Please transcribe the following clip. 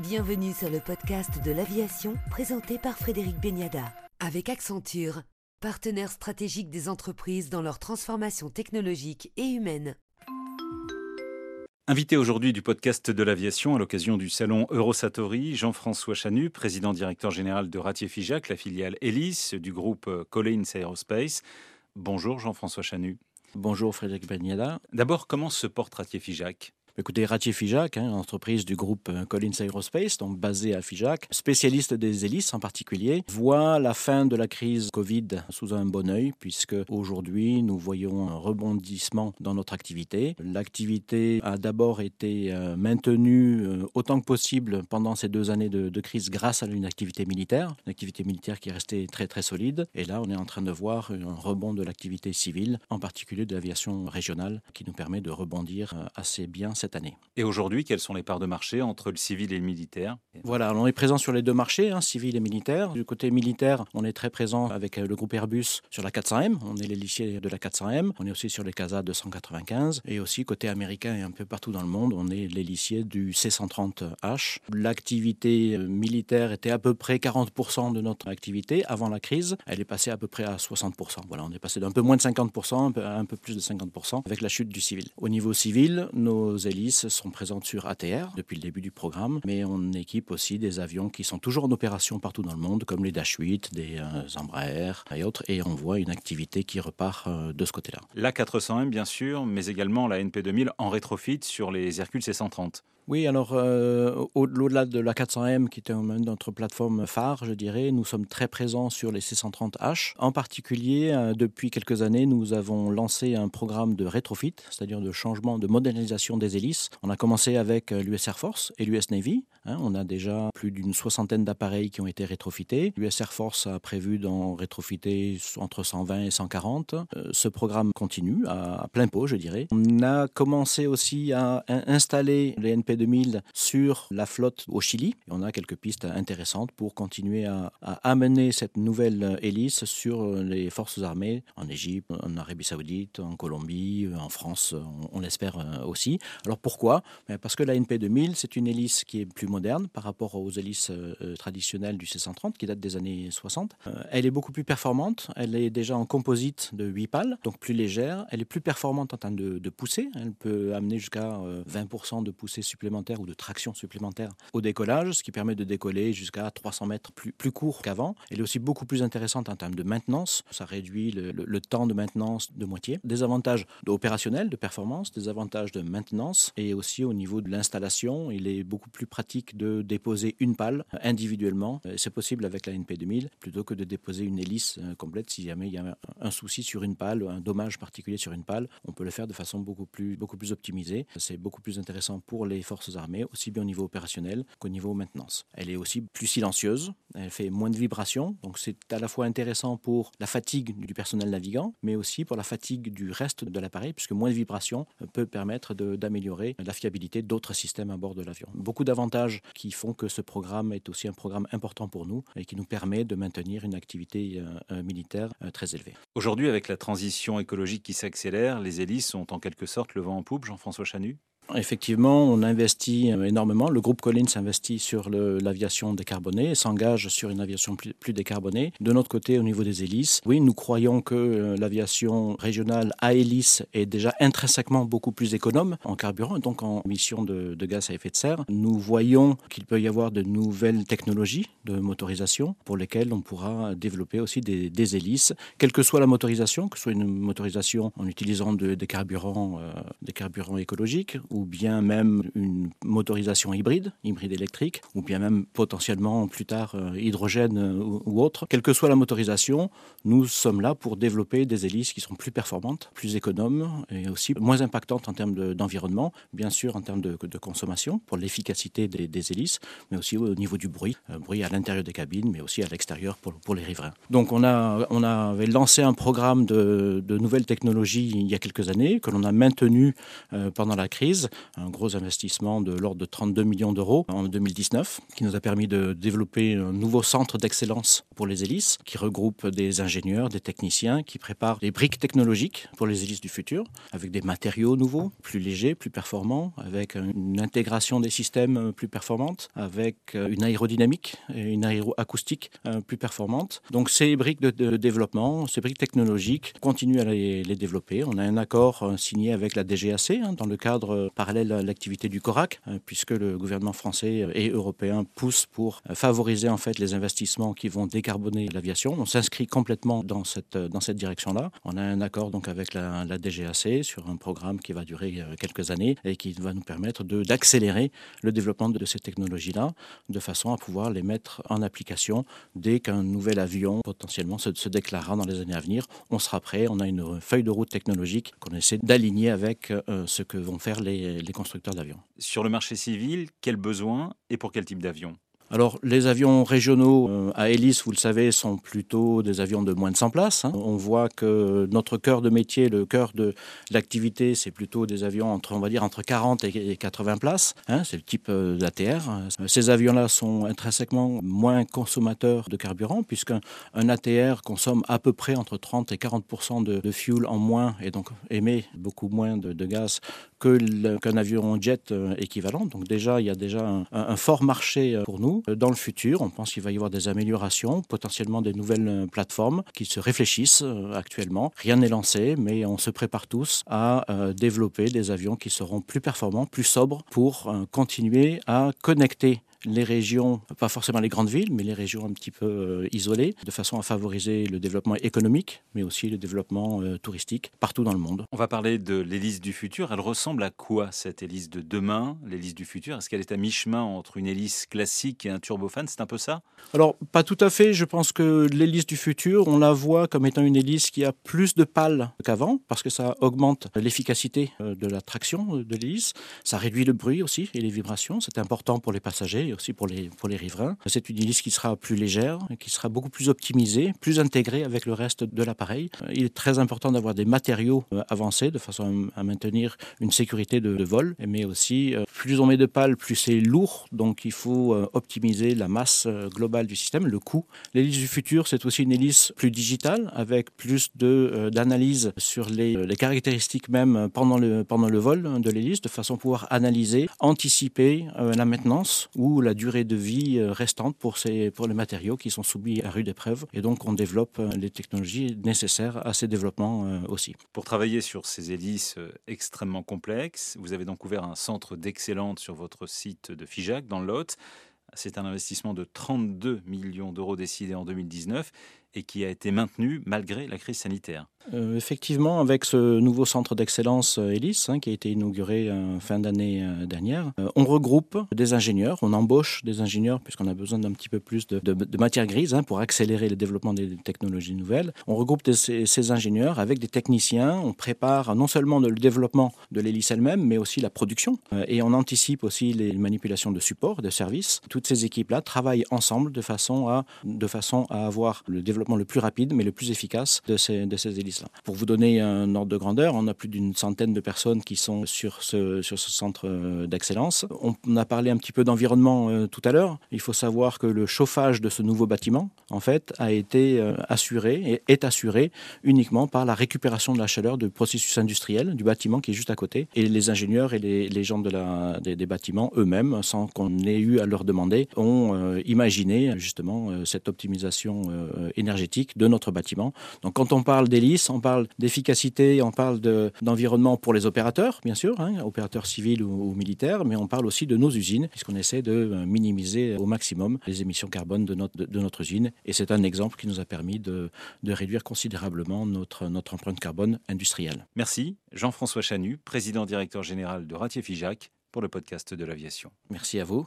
Bienvenue sur le podcast de l'aviation présenté par Frédéric Beniada. Avec Accenture, partenaire stratégique des entreprises dans leur transformation technologique et humaine. Invité aujourd'hui du podcast de l'aviation à l'occasion du salon Eurosatori, Jean-François Chanu, président directeur général de Ratier Figeac, la filiale Hélice du groupe Collins Aerospace. Bonjour Jean-François Chanu. Bonjour Frédéric Beniada. D'abord, comment se porte Ratier Figeac Écoutez, Ratier Figeac, hein, entreprise du groupe euh, Collins Aerospace, donc basée à Figeac, spécialiste des hélices en particulier, voit la fin de la crise Covid sous un bon oeil, puisque aujourd'hui nous voyons un rebondissement dans notre activité. L'activité a d'abord été euh, maintenue euh, autant que possible pendant ces deux années de, de, crise grâce à une activité militaire, une activité militaire qui est restée très très solide. Et là, on est en train de voir un rebond de l'activité civile, en particulier de l'aviation régionale, qui nous permet de rebondir assez bien cette année. Et aujourd'hui, quelles sont les parts de marché entre le civil et le militaire? Voilà, on est présent sur les deux marchés, hein, civil et militaire. Du côté militaire, on est très présent avec euh, le groupe Airbus sur la 400M. On est l'hélice de la 400M. On est aussi sur les CASA 295. Et aussi côté américain et un peu partout dans le monde, on est l'hélice du C130H. L'activité euh, militaire était à peu près 40% de notre activité avant la crise. Elle est passée à peu près à 60%. Voilà, on est passé d'un peu moins de 50% à un peu plus de 50% avec la chute du civil. Au niveau civil, nos sont présentes sur ATR depuis le début du programme, mais on équipe aussi des avions qui sont toujours en opération partout dans le monde, comme les Dash 8, des euh, Embraer et autres, et on voit une activité qui repart euh, de ce côté-là. La 400M, bien sûr, mais également la NP2000 en rétrofit sur les Hercule C130. Oui, alors euh, au-delà de la 400M, qui était notre plateforme phare, je dirais, nous sommes très présents sur les C130H. En particulier, euh, depuis quelques années, nous avons lancé un programme de rétrofit, c'est-à-dire de changement, de modernisation des hélices. On a commencé avec euh, l'US Air Force et l'US Navy. Hein. on a déjà plus d'une soixantaine d'appareils qui ont été rétrofités. L'US Air Force a prévu d'en rétrofiter entre 120 et 140. ce programme continue à, plein pot, je dirais. On a commencé aussi à installer les NP 2000 sur la flotte au Chili. On a quelques pistes intéressantes pour continuer à, amener cette nouvelle hélice sur les forces armées en Égypte, en Arabie Saoudite, en Colombie, en France, on, l'espère euh, aussi. Alors pourquoi? Ben, Parce que la NP2000, c'est une hélice qui est plus par rapport aux hélices euh, traditionnelles du C-130 qui datent des années 60. Euh, elle est beaucoup plus performante. Elle est déjà en composite de 8 pales, donc plus légère. Elle est plus performante en termes de, poussée. Elle peut amener jusqu'à 20% de poussée supplémentaire ou de traction supplémentaire au décollage, ce qui permet de décoller jusqu'à 300 mètres plus, plus court qu'avant. Elle est aussi beaucoup plus intéressante en termes de maintenance. Ça réduit le, temps de maintenance de moitié. Des avantages opérationnels, de performance, des avantages de maintenance et aussi au niveau de l'installation. Il est beaucoup plus pratique de déposer une pale individuellement. C'est possible avec la NP2000 plutôt que de déposer une hélice euh, complète si jamais il y a un souci sur une pale, un dommage particulier sur une pale. On peut le faire de façon beaucoup plus, beaucoup plus optimisée. C'est beaucoup plus intéressant pour les forces armées, aussi bien au niveau opérationnel qu'au niveau maintenance. Elle est aussi plus silencieuse, elle fait moins de vibrations, donc c'est à la fois intéressant pour la fatigue du personnel navigant, mais aussi pour la fatigue du reste de l'appareil, puisque moins de vibrations peut permettre d'améliorer la fiabilité d'autres systèmes à bord de l'avion. Beaucoup d'avantages qui font que ce programme est aussi un programme important pour nous et qui nous permet de maintenir une activité euh, euh, militaire euh, très élevée. Aujourd'hui, avec la transition écologique qui s'accélère, les hélices sont en quelque sorte le vent en poupe, Jean-François Chanu? Effectivement, on investit euh, énormément. Le groupe Collins investit sur l'aviation décarbonée et s'engage sur une aviation plus, décarbonée. De notre côté, au niveau des hélices, oui, nous croyons que euh, l'aviation régionale à hélice est déjà intrinsèquement beaucoup plus économe en carburant, donc en émissions de, gaz à effet de serre. Nous voyons qu'il peut y avoir de nouvelles technologies de motorisation pour lesquelles on pourra développer aussi des, hélices, quelle que soit la motorisation, que ce soit une motorisation en utilisant de, des carburants, euh, des carburants écologiques ou bien même une motorisation hybride, hybride électrique, ou bien même potentiellement plus tard euh, hydrogène euh, ou, autre. Quelle que soit la motorisation, nous sommes là pour développer des hélices qui sont plus performantes, plus économes et aussi moins impactantes en termes d'environnement, bien sûr en termes de, consommation pour l'efficacité des, hélices, mais aussi au niveau du bruit, euh, bruit à l'intérieur des cabines, mais aussi à l'extérieur pour, les riverains. Donc on, a, on avait lancé un programme de nouvelles technologies il y a quelques années que l'on a maintenu pendant la crise Un gros investissement de l'ordre de 32 millions d'euros en 2019 qui nous a permis de développer un nouveau centre d'excellence pour les hélices qui regroupe des ingénieurs, des techniciens qui préparent des briques technologiques pour les hélices du futur avec des matériaux nouveaux, plus légers, plus performants, avec une intégration des systèmes plus performante, avec une aérodynamique et une aéroacoustique plus performante. Donc ces briques de, développement, ces briques technologiques, continuent à les, développer. On a un accord signé avec la DGAC hein, dans le cadre parallèle à l'activité du CORAC, puisque le gouvernement français et européen pousse pour favoriser en fait les investissements qui vont décarboner l'aviation. On s'inscrit complètement dans cette, dans cette direction-là. On a un accord donc avec la, DGAC sur un programme qui va durer euh, quelques années et qui va nous permettre d'accélérer le développement de ces technologies-là de façon à pouvoir les mettre en application dès qu'un nouvel avion potentiellement se, se, déclarera dans les années à venir. On sera prêt, on a une feuille de route technologique qu'on essaie d'aligner avec euh, ce que vont faire les, les constructeurs d'avions. Sur le marché civil, quels besoins et pour quel type d'avion? Alors, les avions régionaux euh, à hélice, vous le savez, sont plutôt des avions de moins de 100 places. Hein. On voit que notre cœur de métier, le cœur de l'activité, c'est plutôt des avions entre, on va dire, entre 40 et 80 places. Hein. C'est le type euh, d'ATR. Ces avions-là sont intrinsèquement moins consommateurs de carburant, puisqu'un ATR consomme à peu près entre 30 et 40% de, fuel en moins et donc émet beaucoup moins de, gaz qu'un avion jet euh, équivalent. Donc déjà, il y a déjà un fort marché pour nous. Dans le futur, on pense qu'il va y avoir des améliorations, potentiellement des nouvelles euh, plateformes qui se réfléchissent euh, actuellement. Rien n'est lancé, mais on se prépare tous à euh, développer des avions qui seront plus performants, plus sobres pour continuer à connecter les régions, pas forcément les grandes villes, mais les régions un petit peu euh, isolées, de façon à favoriser le développement économique, mais aussi le développant euh, touristique partout dans le monde. On va parler de l'hélice du futur. Elle ressemble à quoi cette hélice de demain, l'hélice du futur? Est-ce qu'elle est à mi-chemin entre une hélice classique et un turbofan C'est un peu ça? Alors, pas tout à fait. Je pense que l'hélice du futur, on la voit comme étant une hélice qui a plus de pales qu'avant, parce que ça augmente l'efficacité euh, de la traction de l'hélice. Ça réduit le bruit aussi et les vibrations. C'est important pour les passagers aussi pour les, pour les riverains. C'est une hélice qui sera plus légère, qui sera beaucoup plus optimisée, plus intégrée avec le reste de l'appareil. Il est très important d'avoir des matériaux euh, avancés de façon à maintenir une sécurité de, vol, mais aussi euh, plus on met de pales, plus c'est lourd, donc il faut euh, optimiser la masse globale du système, le coût. L'hélice du futur, c'est aussi une hélice plus digitale, avec plus d'analyse sur les, les, caractéristiques même pendant le, pendant le vol de l'hélice, de façon à pouvoir analyser, anticiper la maintenance ou la durée de vie euh, restante pour, ces, pour les matériaux qui sont soumis à rude épreuve. Et donc, on développe euh, les technologies nécessaires à ces développements euh, aussi. Pour travailler sur ces hélices extrêmement complexes, vous avez donc ouvert un centre d'excellence sur votre site de Figeac, dans le Lot. C'est un investissement de 32 millions d'euros décidé en 2019 et qui a été maintenu malgré la crise sanitaire. Euh, effectivement, avec ce nouveau centre d'excellence Hélice, hein, qui a été inauguré en fin d'année euh, dernière, euh, on regroupe des ingénieurs, on embauche des ingénieurs puisqu'on a besoin d'un petit peu plus de, matière grise hein, pour accélérer le développement des technologies nouvelles. On regroupe ces, ces, ingénieurs avec des techniciens, on prépare non seulement le développement de l'hélice elle-même, mais aussi la production et on anticipe aussi les manipulations de support, de services. Toutes ces équipes-là travaillent ensemble de façon à, de façon à avoir le développement le plus rapide mais le plus efficace de ces, de ces hélices. Pour vous donner un ordre de grandeur, on a plus d'une centaine de personnes qui sont sur ce, centre euh, d'excellence. On a parlé un petit peu d'environnement euh, tout à l'heure. Il faut savoir que le chauffage de ce nouveau bâtiment, en fait, a été euh, assuré et est assuré uniquement par la récupération de la chaleur du processus industriel du bâtiment qui est juste à côté. Et les ingénieurs et les, gens des, bâtiments eux-mêmes, sans qu'on ait eu à leur demander, ont imaginé justement cette optimisation énergétique de notre bâtiment. Donc quand on parle d'hélice, on parle d'efficacité, on parle d'environnement pour les opérateurs, bien sûr, hein, opérateurs civils ou, militaires, mais on parle aussi de nos usines, puisqu'on essaie de euh, minimiser au maximum les émissions carbone de notre, de, notre usine. Et c'est un exemple qui nous a permis de, de réduire considérablement notre, notre empreinte carbone industrielle. Merci. Jean-François Chanu, président directeur général de Ratier Figeac, pour le podcast de l'aviation. Merci à vous.